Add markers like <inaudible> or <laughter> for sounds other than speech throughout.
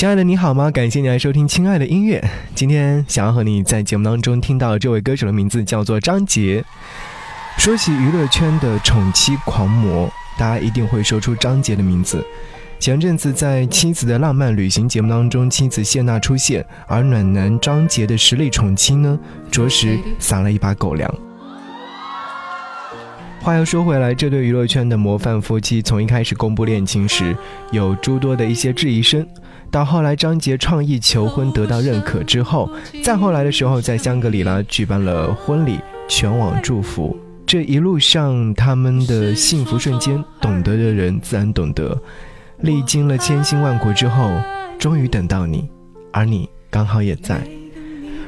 亲爱的，你好吗？感谢你来收听《亲爱的音乐》。今天想要和你在节目当中听到这位歌手的名字叫做张杰。说起娱乐圈的宠妻狂魔，大家一定会说出张杰的名字。前阵子在《妻子的浪漫旅行》节目当中，妻子谢娜出现，而暖男张杰的实力宠妻呢，着实撒了一把狗粮。话又说回来，这对娱乐圈的模范夫妻，从一开始公布恋情时，有诸多的一些质疑声，到后来张杰创意求婚得到认可之后，再后来的时候，在香格里拉举办了婚礼，全网祝福。这一路上他们的幸福瞬间，懂得的人自然懂得。历经了千辛万苦之后，终于等到你，而你刚好也在。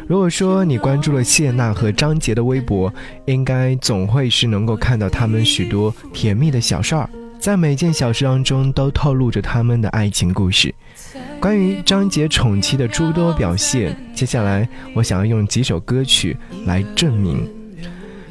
如果说你关注了谢娜和张杰的微博，应该总会是能够看到他们许多甜蜜的小事儿，在每件小事当中都透露着他们的爱情故事。关于张杰宠妻的诸多表现，接下来我想要用几首歌曲来证明。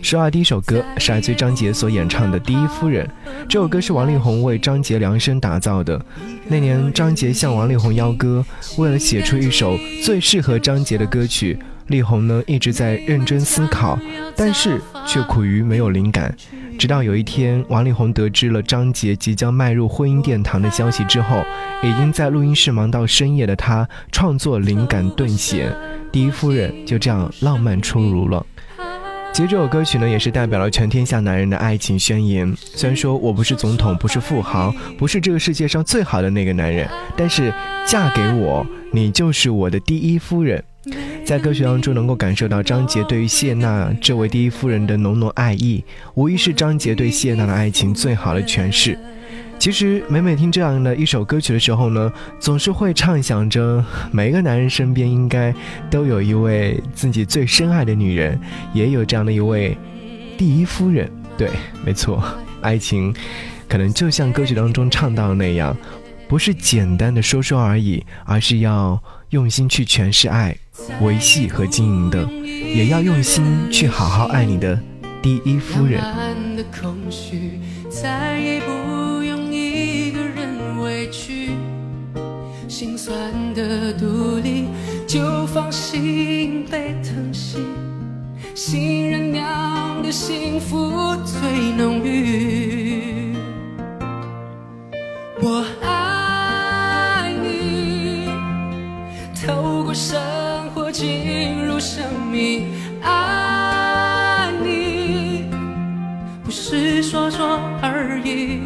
说啊，第一首歌是来自张杰所演唱的《第一夫人》，这首歌是王力宏为张杰量身打造的。那年张杰向王力宏邀歌，为了写出一首最适合张杰的歌曲，力宏呢一直在认真思考，但是却苦于没有灵感。直到有一天，王力宏得知了张杰即将迈入婚姻殿堂的消息之后，已经在录音室忙到深夜的他，创作灵感顿显，《第一夫人》就这样浪漫出炉了。其实这首歌曲呢，也是代表了全天下男人的爱情宣言。虽然说我不是总统，不是富豪，不是这个世界上最好的那个男人，但是嫁给我，你就是我的第一夫人。在歌曲当中，能够感受到张杰对于谢娜这位第一夫人的浓浓爱意，无疑是张杰对谢娜的爱情最好的诠释。其实每每听这样的一首歌曲的时候呢，总是会畅想着每一个男人身边应该都有一位自己最深爱的女人，也有这样的一位第一夫人。对，没错，爱情可能就像歌曲当中唱到的那样，不是简单的说说而已，而是要用心去诠释爱、维系和经营的，也要用心去好好爱你的第一夫人。去心酸的独立，就放心被疼惜。新人娘的幸福最浓郁。我爱你，透过生活进入生命。爱你，不是说说而已。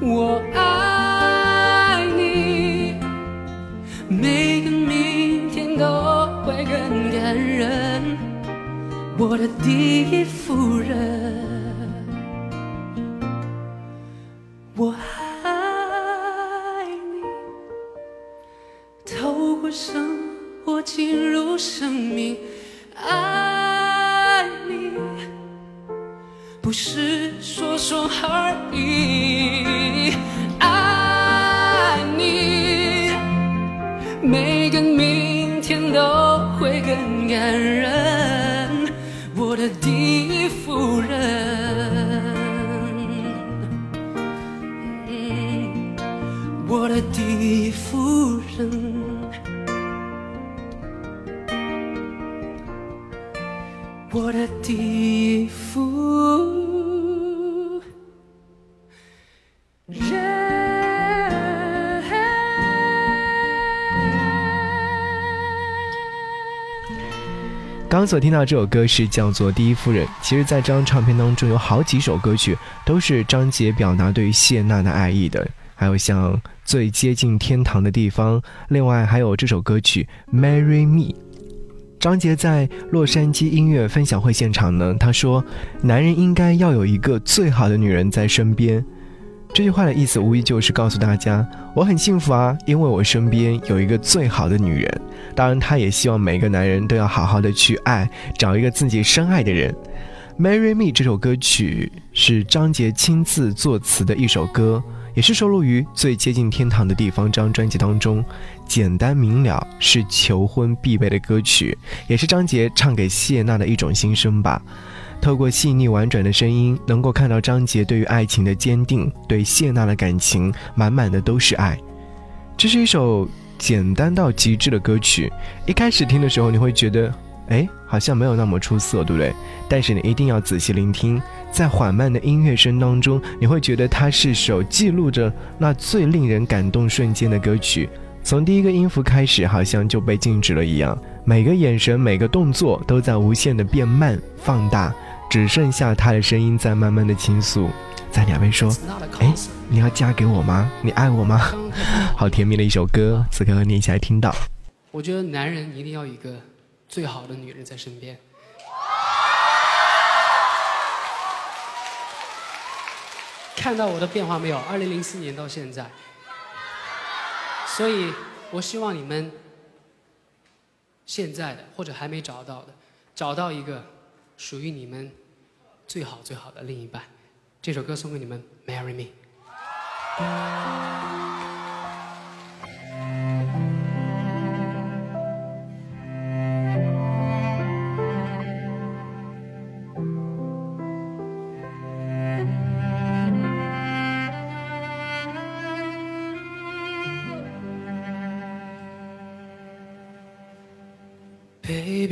我爱。我的第一夫人，我爱你，透过生活进入生命，爱你，不是说说而已，我的第一夫。刚刚所听到这首歌是叫做《第一夫人》。其实，在这张唱片当中，有好几首歌曲都是张杰表达对于谢娜的爱意的，还有像《最接近天堂的地方》，另外还有这首歌曲《Marry Me》。张杰在洛杉矶音乐分享会现场呢，他说：“男人应该要有一个最好的女人在身边。”这句话的意思无疑就是告诉大家，我很幸福啊，因为我身边有一个最好的女人。当然，他也希望每个男人都要好好的去爱，找一个自己深爱的人。《Marry Me》这首歌曲是张杰亲自作词的一首歌，也是收录于《最接近天堂的地方》张专辑当中。简单明了，是求婚必备的歌曲，也是张杰唱给谢娜的一种心声吧。透过细腻婉转的声音，能够看到张杰对于爱情的坚定，对谢娜的感情满满的都是爱。这是一首简单到极致的歌曲。一开始听的时候，你会觉得，哎，好像没有那么出色，对不对？但是你一定要仔细聆听，在缓慢的音乐声当中，你会觉得它是首记录着那最令人感动瞬间的歌曲。从第一个音符开始，好像就被静止了一样，每个眼神、每个动作都在无限的变慢、放大，只剩下他的声音在慢慢的倾诉，在两边说：“哎，你要嫁给我吗？你爱我吗？” <laughs> 好甜蜜的一首歌，此刻和你一起来听到。我觉得男人一定要一个最好的女人在身边。看到我的变化没有？二零零四年到现在。所以，我希望你们现在的或者还没找到的，找到一个属于你们最好最好的另一半。这首歌送给你们，Marry Me。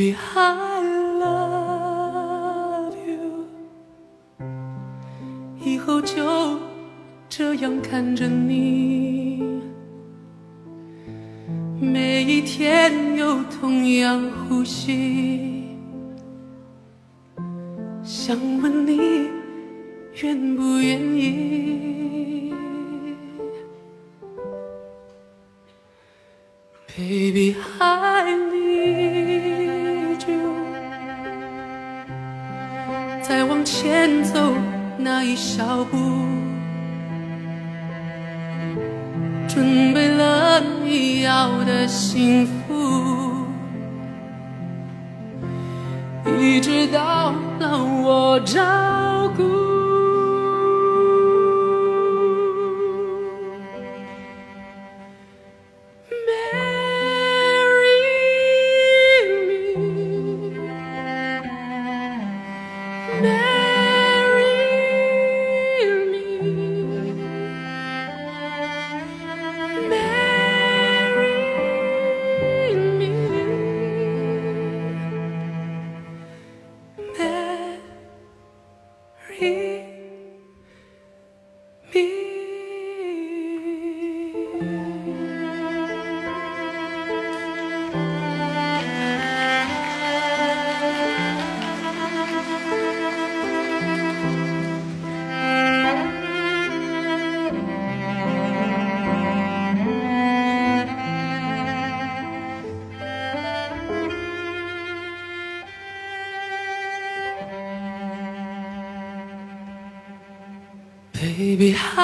Baby, I love you。以后就这样看着你，每一天有同样呼吸。想问你愿不愿意？Baby, I need 前走那一小步，准备了你要的幸福，一直到老我照顾。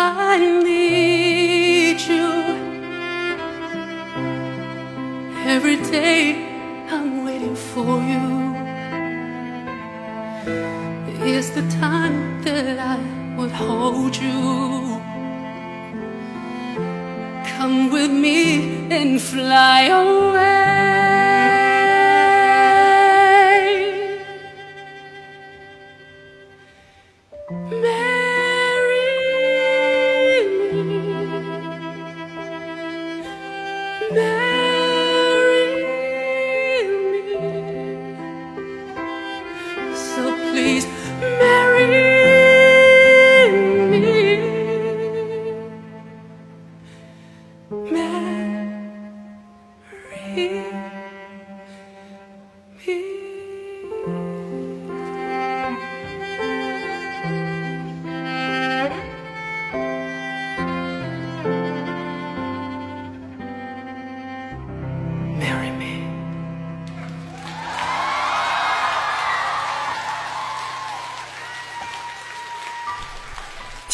I need you. Every day I'm waiting for you. It's the time that I would hold you. Come with me and fly away.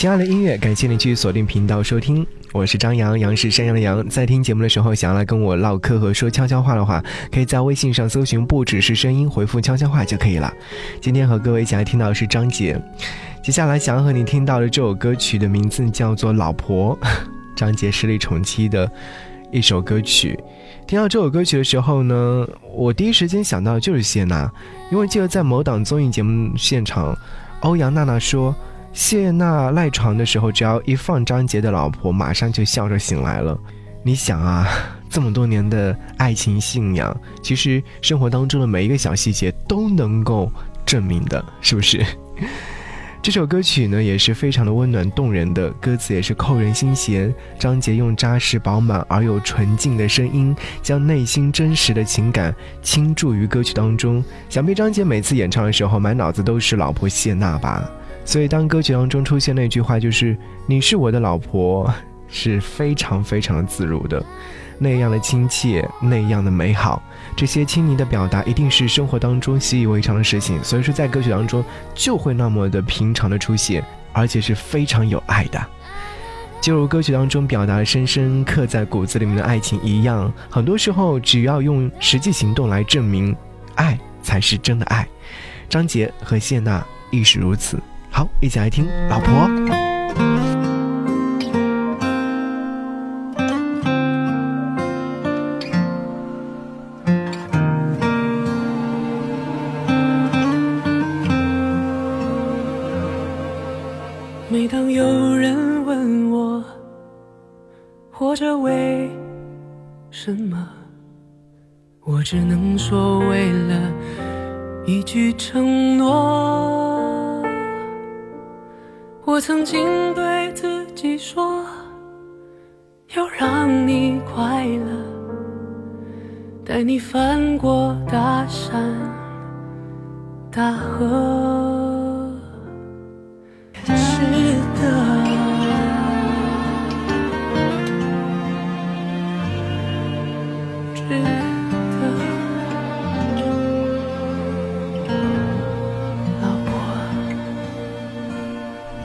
亲爱的音乐，感谢你继续锁定频道收听，我是张扬，杨是山羊的羊。在听节目的时候，想要来跟我唠嗑和说悄悄话的话，可以在微信上搜寻“不只是声音”，回复“悄悄话”就可以了。今天和各位一起来听到的是张杰，接下来想要和你听到的这首歌曲的名字叫做《老婆》，张杰实力宠妻的一首歌曲。听到这首歌曲的时候呢，我第一时间想到的就是谢娜，因为记得在某档综艺节目现场，欧阳娜娜说。谢娜赖床的时候，只要一放张杰的老婆，马上就笑着醒来了。你想啊，<laughs> 这么多年的爱情信仰，其实生活当中的每一个小细节都能够证明的，是不是？<laughs> 这首歌曲呢也是非常的温暖动人的，歌词也是扣人心弦。张杰用扎实饱满而又纯净的声音，将内心真实的情感倾注于歌曲当中。想必张杰每次演唱的时候，满脑子都是老婆谢娜吧。所以当歌曲当中出现那句话，就是“你是我的老婆”，<laughs> 是非常非常的自如的。那样的亲切，那样的美好，这些亲昵的表达一定是生活当中习以为常的事情，所以说在歌曲当中就会那么的平常的出现，而且是非常有爱的。就如歌曲当中表达的深深刻在骨子里面的爱情一样，很多时候只要用实际行动来证明，爱才是真的爱。张杰和谢娜亦是如此。好，一起来听《老婆》。每当有人问我活着为什么，我只能说为了一句承诺。曾经对自己说，要让你快乐，带你翻过大山大河。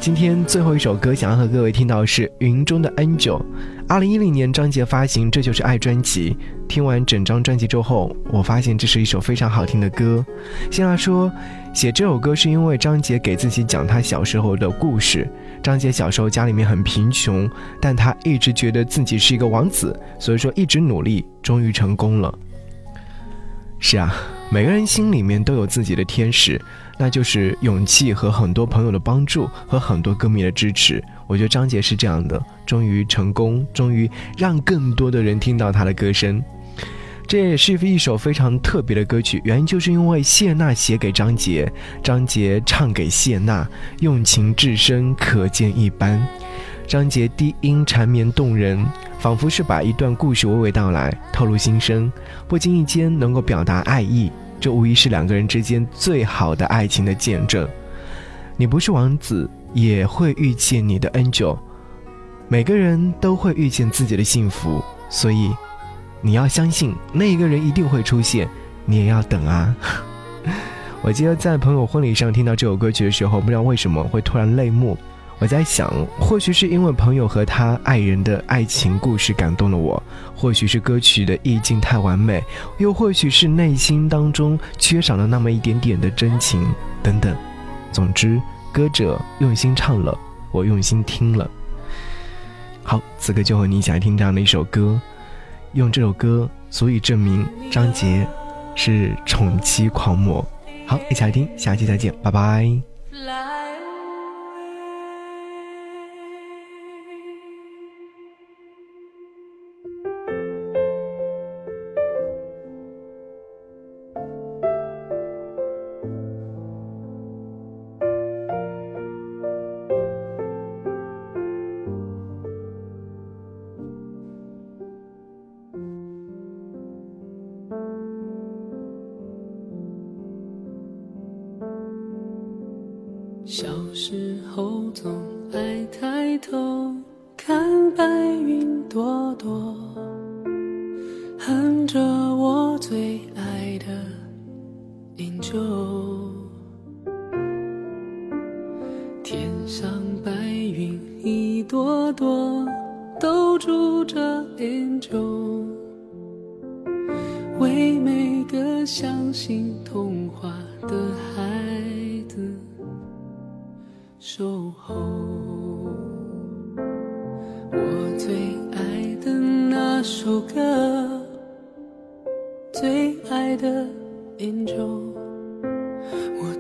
今天最后一首歌，想要和各位听到是《云中的 Angel》。二零一零年，张杰发行《这就是爱》专辑。听完整张专辑之后，我发现这是一首非常好听的歌。谢娜说，写这首歌是因为张杰给自己讲他小时候的故事。张杰小时候家里面很贫穷，但他一直觉得自己是一个王子，所以说一直努力，终于成功了。是啊，每个人心里面都有自己的天使。那就是勇气和很多朋友的帮助和很多歌迷的支持。我觉得张杰是这样的，终于成功，终于让更多的人听到他的歌声。这也是一首非常特别的歌曲，原因就是因为谢娜写给张杰，张杰唱给谢娜，用情至深，可见一斑。张杰低音缠绵动人，仿佛是把一段故事娓娓道来，透露心声，不经意间能够表达爱意。这无疑是两个人之间最好的爱情的见证。你不是王子，也会遇见你的 angel。每个人都会遇见自己的幸福，所以你要相信那一个人一定会出现，你也要等啊。<laughs> 我记得在朋友婚礼上听到这首歌曲的时候，不知道为什么会突然泪目。我在想，或许是因为朋友和他爱人的爱情故事感动了我，或许是歌曲的意境太完美，又或许是内心当中缺少了那么一点点的真情，等等。总之，歌者用心唱了，我用心听了。好，此刻就和你一起来听这样的一首歌，用这首歌足以证明张杰是宠妻狂魔。好，一起来听，下期再见，拜拜。最爱的《英雄》。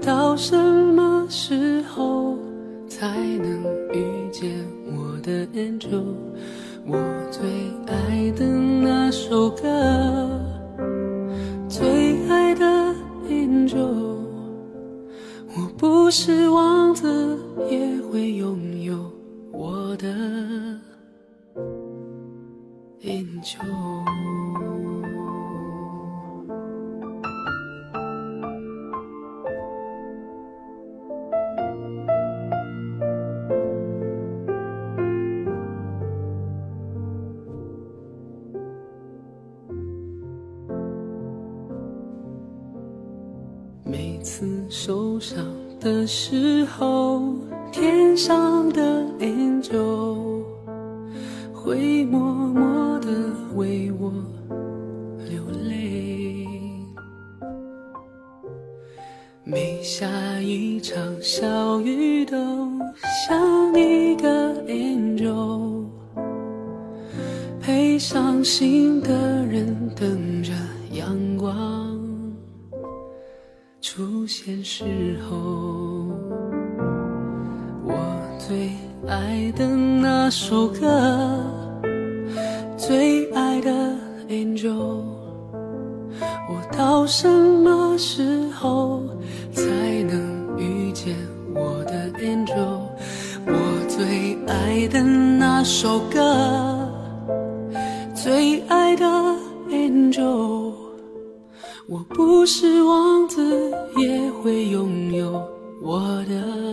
到什么时候才能遇见我的 angel？我最爱的那首歌，最爱的 Angel。我不是王子，也会拥有我的 Angel。受伤的时候，天上的 angel 会默默地为我流泪。每下一场小雨，都像一个 angel 陪伤心的人等着阳光。出现时候，我最爱的那首歌，最爱的 Angel，我到什么时候才能遇见我的 Angel？我最爱的那首歌，我不是王子，也会拥有我的